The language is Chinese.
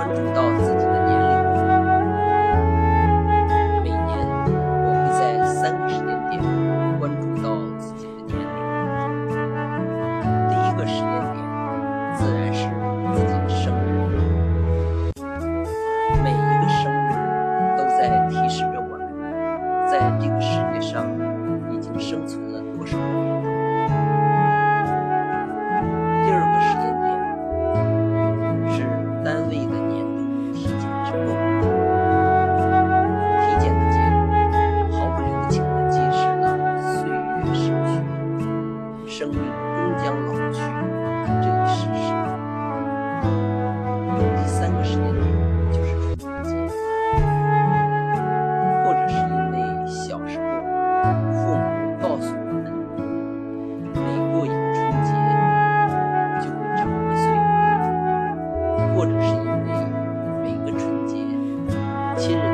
关注到自己的年龄。每年我会在三个时间点关注到自己的年龄。第一个时间点自然是自己的生日，每一个生日都在提示着我们，在这个世界上已经生存了多少年。生命终将老去这一事实。第三个时间点就是春节，或者是因为小时候父母告诉我们，每过一个春节就会长一岁，或者是因为每个春节亲人。